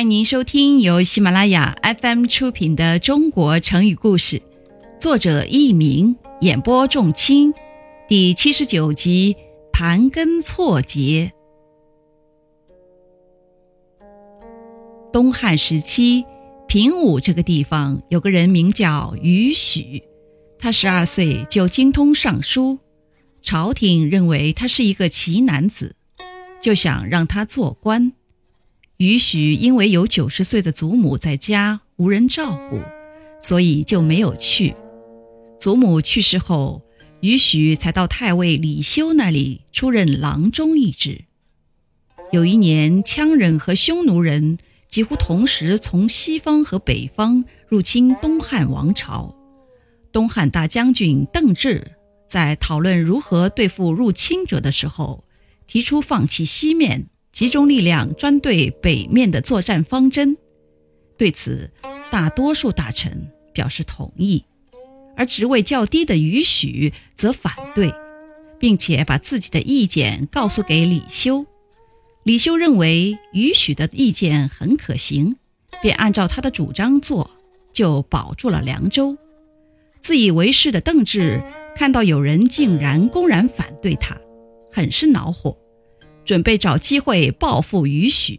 欢迎您收听由喜马拉雅 FM 出品的《中国成语故事》，作者佚名，演播仲卿，第七十九集《盘根错节》。东汉时期，平武这个地方有个人名叫于许，他十二岁就精通尚书，朝廷认为他是一个奇男子，就想让他做官。于许因为有九十岁的祖母在家无人照顾，所以就没有去。祖母去世后，于许才到太尉李修那里出任郎中一职。有一年，羌人和匈奴人。几乎同时从西方和北方入侵东汉王朝。东汉大将军邓骘在讨论如何对付入侵者的时候，提出放弃西面，集中力量专对北面的作战方针。对此，大多数大臣表示同意，而职位较低的于许则反对，并且把自己的意见告诉给李修。李修认为于许的意见很可行，便按照他的主张做，就保住了凉州。自以为是的邓骘看到有人竟然公然反对他，很是恼火，准备找机会报复于许。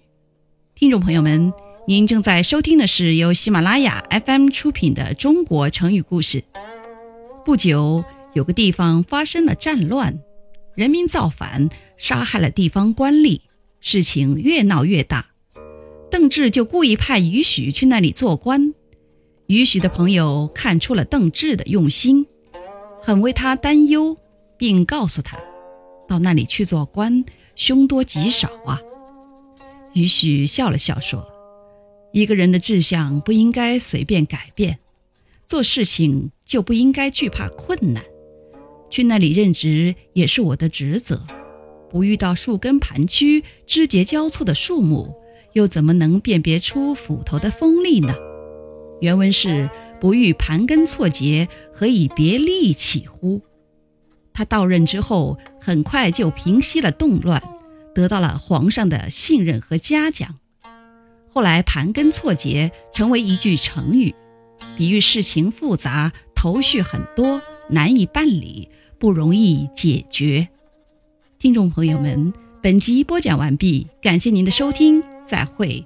听众朋友们，您正在收听的是由喜马拉雅 FM 出品的《中国成语故事》。不久，有个地方发生了战乱，人民造反，杀害了地方官吏。事情越闹越大，邓骘就故意派于许去那里做官。于许的朋友看出了邓骘的用心，很为他担忧，并告诉他，到那里去做官，凶多吉少啊。于许笑了笑说：“一个人的志向不应该随便改变，做事情就不应该惧怕困难。去那里任职也是我的职责。”不遇到树根盘曲、枝节交错的树木，又怎么能辨别出斧头的锋利呢？原文是“不遇盘根错节，何以别利器乎？”他到任之后，很快就平息了动乱，得到了皇上的信任和嘉奖。后来，“盘根错节”成为一句成语，比喻事情复杂、头绪很多、难以办理、不容易解决。听众朋友们，本集播讲完毕，感谢您的收听，再会。